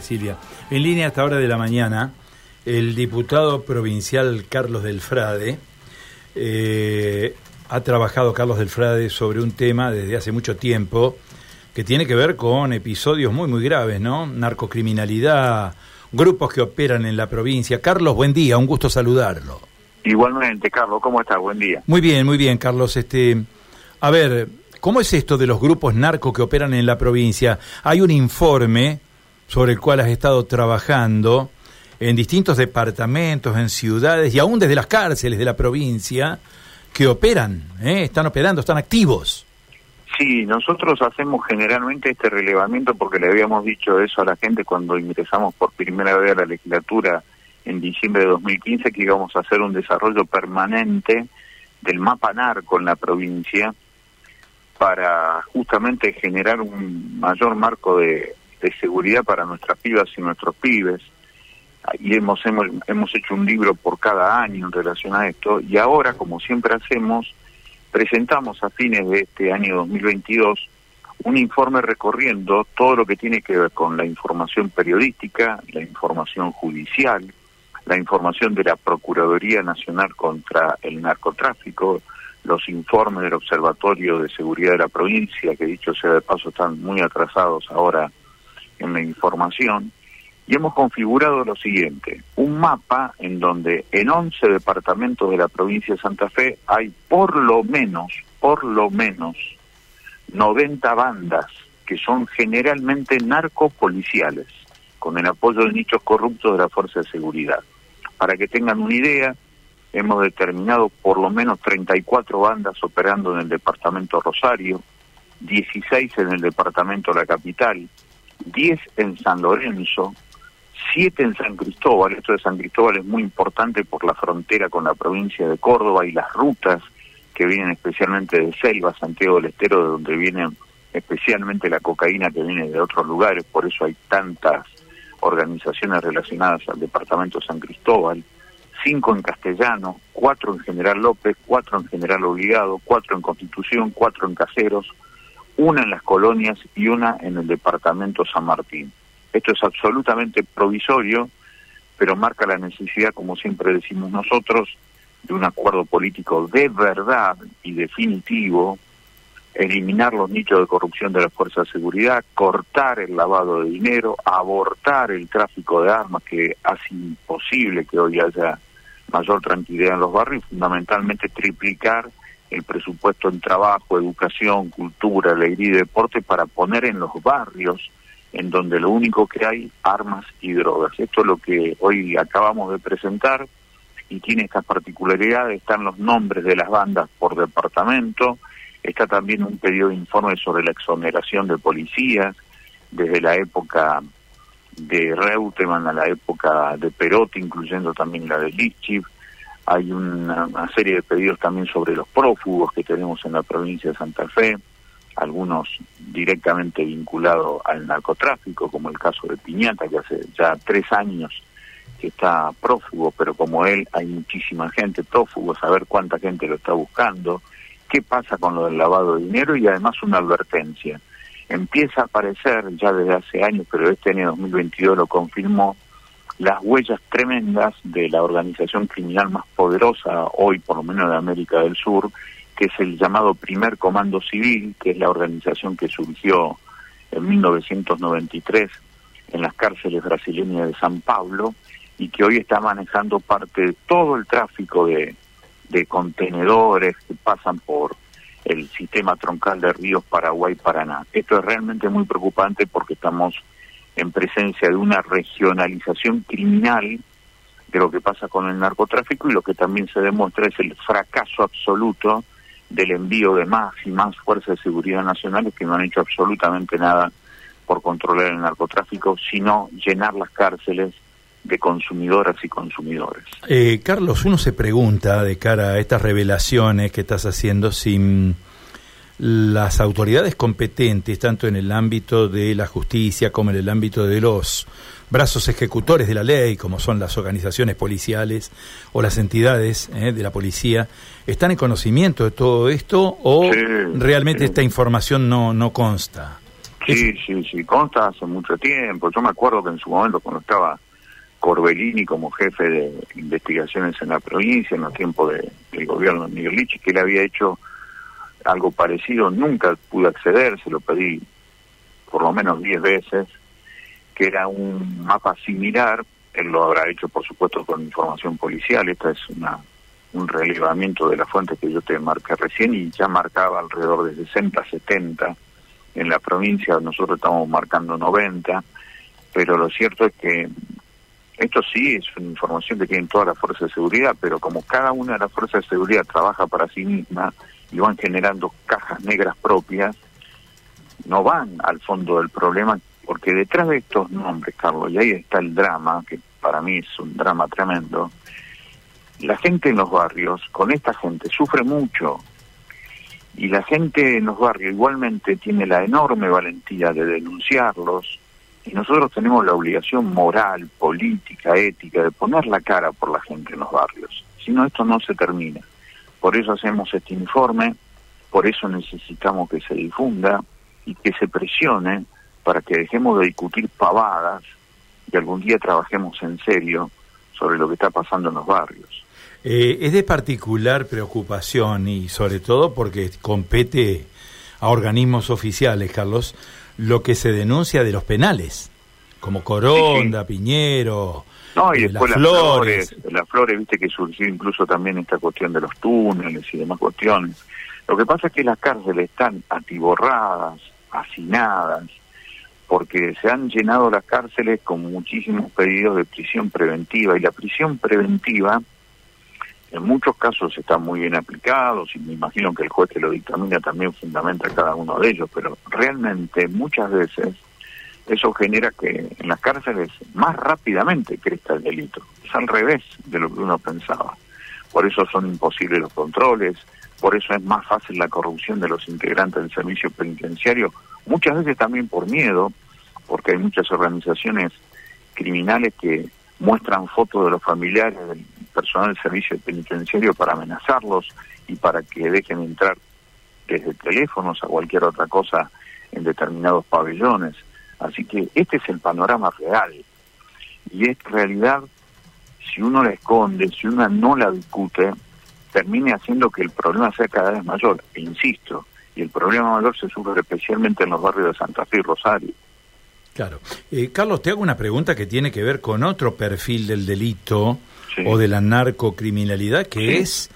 Silvia. En línea a esta hora de la mañana, el diputado provincial Carlos Delfrade, eh, ha trabajado Carlos Delfrade sobre un tema desde hace mucho tiempo que tiene que ver con episodios muy, muy graves, ¿no? Narcocriminalidad, grupos que operan en la provincia. Carlos, buen día, un gusto saludarlo. Igualmente, Carlos, ¿cómo estás? Buen día. Muy bien, muy bien, Carlos. Este, a ver, ¿cómo es esto de los grupos narcos que operan en la provincia? Hay un informe sobre el cual has estado trabajando en distintos departamentos, en ciudades y aún desde las cárceles de la provincia que operan, ¿eh? están operando, están activos. Sí, nosotros hacemos generalmente este relevamiento porque le habíamos dicho eso a la gente cuando ingresamos por primera vez a la legislatura en diciembre de 2015 que íbamos a hacer un desarrollo permanente del mapa narco en la provincia para justamente generar un mayor marco de, seguridad para nuestras pibas y nuestros pibes. Y hemos, hemos, hemos hecho un libro por cada año en relación a esto y ahora, como siempre hacemos, presentamos a fines de este año 2022 un informe recorriendo todo lo que tiene que ver con la información periodística, la información judicial, la información de la Procuraduría Nacional contra el Narcotráfico, los informes del Observatorio de Seguridad de la provincia, que dicho sea de paso están muy atrasados ahora en la información, y hemos configurado lo siguiente, un mapa en donde en 11 departamentos de la provincia de Santa Fe hay por lo menos, por lo menos, 90 bandas que son generalmente narcopoliciales, con el apoyo de nichos corruptos de la Fuerza de Seguridad. Para que tengan una idea, hemos determinado por lo menos 34 bandas operando en el departamento Rosario, 16 en el departamento La Capital, 10 en San Lorenzo, siete en San Cristóbal. Esto de San Cristóbal es muy importante por la frontera con la provincia de Córdoba y las rutas que vienen especialmente de Selva, Santiago del Estero, de donde viene especialmente la cocaína que viene de otros lugares, por eso hay tantas organizaciones relacionadas al departamento de San Cristóbal, cinco en Castellano, cuatro en General López, cuatro en General Obligado, cuatro en Constitución, cuatro en Caseros, una en las colonias y una en el departamento San Martín. Esto es absolutamente provisorio, pero marca la necesidad, como siempre decimos nosotros, de un acuerdo político de verdad y definitivo, eliminar los nichos de corrupción de las fuerzas de seguridad, cortar el lavado de dinero, abortar el tráfico de armas que hace imposible que hoy haya mayor tranquilidad en los barrios, fundamentalmente triplicar el presupuesto en trabajo, educación, cultura, alegría y deporte para poner en los barrios en donde lo único que hay armas y drogas. Esto es lo que hoy acabamos de presentar y tiene estas particularidades, están los nombres de las bandas por departamento, está también un pedido de informe sobre la exoneración de policías desde la época de Reutemann a la época de Perotti, incluyendo también la de Lichiv. Hay una, una serie de pedidos también sobre los prófugos que tenemos en la provincia de Santa Fe algunos directamente vinculados al narcotráfico, como el caso de Piñata, que hace ya tres años que está prófugo, pero como él hay muchísima gente prófugo, saber cuánta gente lo está buscando, qué pasa con lo del lavado de dinero y además una advertencia. Empieza a aparecer ya desde hace años, pero este año 2022 lo confirmó, las huellas tremendas de la organización criminal más poderosa hoy, por lo menos de América del Sur, que es el llamado Primer Comando Civil, que es la organización que surgió en 1993 en las cárceles brasileñas de San Pablo y que hoy está manejando parte de todo el tráfico de, contenedores que pasan por el sistema troncal de ríos Paraguay-Paraná. Esto es realmente muy preocupante porque estamos en presencia de una regionalización criminal de lo que pasa con el narcotráfico y lo que también se demuestra es el fracaso absoluto del envío de más y más fuerzas de seguridad nacionales que no han hecho absolutamente nada por controlar el narcotráfico, sino llenar las cárceles de consumidoras y consumidores. Eh, Carlos, uno se pregunta de cara a estas revelaciones que estás haciendo si mm, las autoridades competentes, tanto en el ámbito de la justicia como en el ámbito de los brazos ejecutores de la ley, como son las organizaciones policiales o las entidades eh, de la policía, ¿están en conocimiento de todo esto o realmente esta información no, no consta? Sí, sí, sí, consta hace mucho tiempo. Yo me acuerdo que en su momento cuando estaba Corbellini como jefe de investigaciones en la provincia en los tiempos de, del gobierno de Miguel Lich, que él había hecho algo parecido, nunca pude acceder, se lo pedí por lo menos 10 veces, que era un mapa similar, él lo habrá hecho por supuesto con información policial, esta es una un relevamiento de la fuente que yo te marqué recién y ya marcaba alrededor de 60, 70 en la provincia, nosotros estamos marcando 90, pero lo cierto es que esto sí es una información que tienen todas las fuerzas de seguridad, pero como cada una de las fuerzas de seguridad trabaja para sí misma y van generando cajas negras propias, no van al fondo del problema, porque detrás de estos nombres, Carlos, y ahí está el drama, que para mí es un drama tremendo, la gente en los barrios, con esta gente, sufre mucho. Y la gente en los barrios igualmente tiene la enorme valentía de denunciarlos, y nosotros tenemos la obligación moral, política, ética de poner la cara por la gente en los barrios. Si no, esto no se termina. Por eso hacemos este informe, por eso necesitamos que se difunda y que se presione para que dejemos de discutir pavadas y algún día trabajemos en serio sobre lo que está pasando en los barrios. Eh, es de particular preocupación y sobre todo porque compete a organismos oficiales, Carlos, lo que se denuncia de los penales, como Coronda, Piñero, no, y después las, flores. Las flores, viste que surgió incluso también esta cuestión de los túneles y demás cuestiones. Lo que pasa es que las cárceles están atiborradas, hacinadas, porque se han llenado las cárceles con muchísimos pedidos de prisión preventiva y la prisión preventiva en muchos casos está muy bien aplicado, y me imagino que el juez que lo dictamina también fundamenta cada uno de ellos, pero realmente muchas veces eso genera que en las cárceles más rápidamente crezca el delito. Es al revés de lo que uno pensaba. Por eso son imposibles los controles, por eso es más fácil la corrupción de los integrantes del servicio penitenciario, muchas veces también por miedo, porque hay muchas organizaciones criminales que muestran fotos de los familiares del personal del servicio penitenciario para amenazarlos y para que dejen entrar desde teléfonos a cualquier otra cosa en determinados pabellones. Así que este es el panorama real. Y esta realidad, si uno la esconde, si uno no la discute, termine haciendo que el problema sea cada vez mayor. E insisto, y el problema mayor se sufre especialmente en los barrios de Santa Fe y Rosario. Claro. Eh, Carlos, te hago una pregunta que tiene que ver con otro perfil del delito o de la narcocriminalidad, que es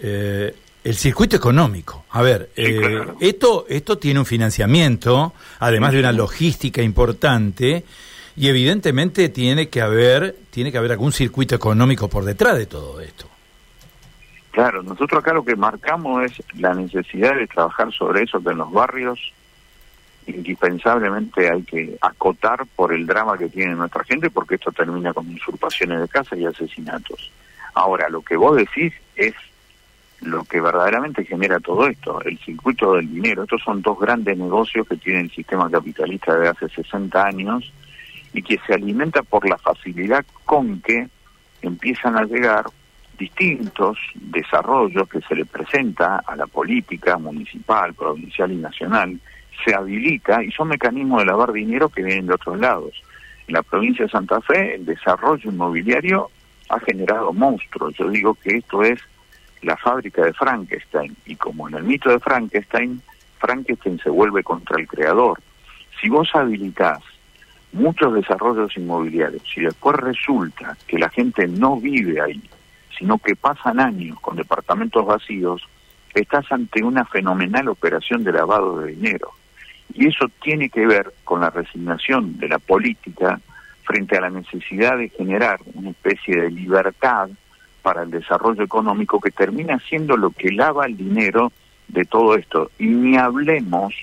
eh, el circuito económico. A ver, eh, esto, esto tiene un financiamiento, además de una logística importante, y evidentemente tiene que haber, tiene que haber algún circuito económico por detrás de todo esto. Claro, nosotros acá lo que marcamos es la necesidad de trabajar sobre eso, que en los barrios indispensablemente hay que acotar por el drama que tiene nuestra gente, porque esto termina con usurpaciones de casa y asesinatos. Ahora, lo que vos decís es lo que verdaderamente genera todo esto, el circuito del dinero. Estos son dos grandes negocios que tiene el sistema capitalista de hace 60 años y que se alimenta por la facilidad con que empiezan a llegar distintos desarrollos que se le presenta a la política municipal, provincial y nacional se habilita y son mecanismos de lavar dinero que vienen de otros lados. En la provincia de Santa Fe el desarrollo inmobiliario ha generado monstruos. Yo digo que esto es la fábrica de Frankenstein y como en el mito de Frankenstein, Frankenstein se vuelve contra el creador. Si vos habilitás muchos desarrollos inmobiliarios y después resulta que la gente no vive ahí, sino que pasan años con departamentos vacíos, estás ante una fenomenal operación de lavado de dinero. Y eso tiene que ver con la resignación de la política frente a la necesidad de generar una especie de libertad para el desarrollo económico que termina siendo lo que lava el dinero de todo esto. Y ni hablemos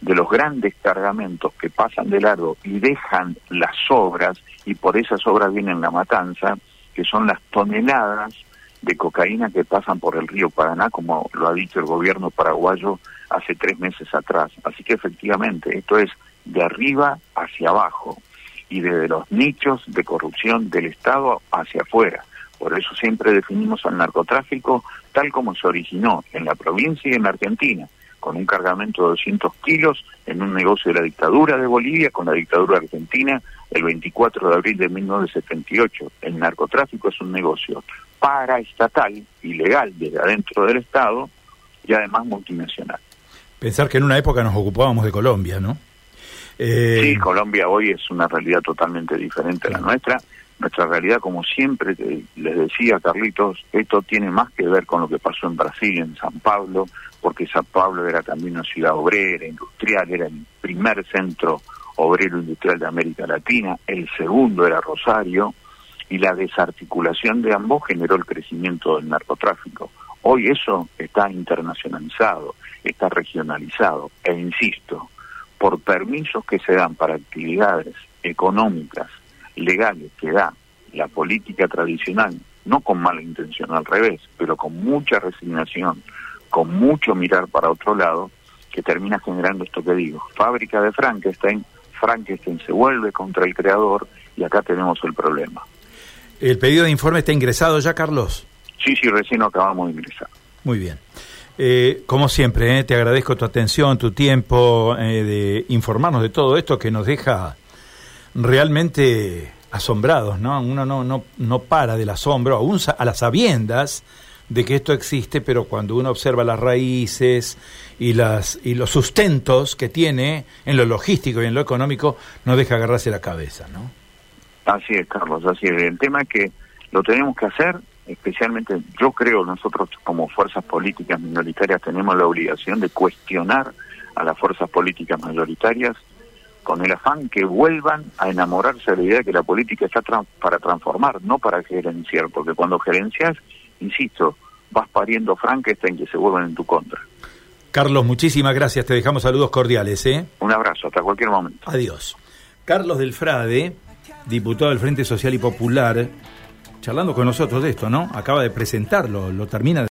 de los grandes cargamentos que pasan de largo y dejan las obras, y por esas obras vienen la matanza, que son las toneladas de cocaína que pasan por el río Paraná, como lo ha dicho el gobierno paraguayo hace tres meses atrás. Así que efectivamente, esto es de arriba hacia abajo y desde los nichos de corrupción del Estado hacia afuera. Por eso siempre definimos al narcotráfico tal como se originó en la provincia y en la Argentina, con un cargamento de 200 kilos en un negocio de la dictadura de Bolivia con la dictadura argentina el 24 de abril de 1978. El narcotráfico es un negocio paraestatal, ilegal desde adentro del Estado y además multinacional. Pensar que en una época nos ocupábamos de Colombia, ¿no? Eh... Sí, Colombia hoy es una realidad totalmente diferente a la nuestra nuestra realidad, como siempre les decía Carlitos, esto tiene más que ver con lo que pasó en Brasil, en San Pablo, porque San Pablo era también una ciudad obrera, industrial, era el primer centro obrero industrial de América Latina, el segundo era Rosario, y la desarticulación de ambos generó el crecimiento del narcotráfico. Hoy eso está internacionalizado, está regionalizado, e insisto, por permisos que se dan para actividades económicas legales que da la política tradicional, no con mala intención, al revés, pero con mucha resignación, con mucho mirar para otro lado, que termina generando esto que digo, fábrica de Frankenstein, Frankenstein se vuelve contra el creador y acá tenemos el problema. ¿El pedido de informe está ingresado ya, Carlos? Sí, sí, recién lo acabamos de ingresar. Muy bien. Eh, como siempre, eh, te agradezco tu atención, tu tiempo eh, de informarnos de todo esto que nos deja realmente asombrados, ¿no? Uno no, no, no para del asombro, aún a las sabiendas de que esto existe, pero cuando uno observa las raíces y, las, y los sustentos que tiene en lo logístico y en lo económico, no deja agarrarse la cabeza, ¿no? Así es, Carlos, así es. El tema es que lo tenemos que hacer, especialmente yo creo nosotros como fuerzas políticas minoritarias tenemos la obligación de cuestionar a las fuerzas políticas mayoritarias con el afán que vuelvan a enamorarse de la idea de que la política está para transformar, no para gerenciar, porque cuando gerencias, insisto, vas pariendo en que se vuelvan en tu contra. Carlos, muchísimas gracias, te dejamos saludos cordiales. ¿eh? Un abrazo, hasta cualquier momento. Adiós. Carlos del Frade, diputado del Frente Social y Popular, charlando con nosotros de esto, ¿no? Acaba de presentarlo, lo termina de...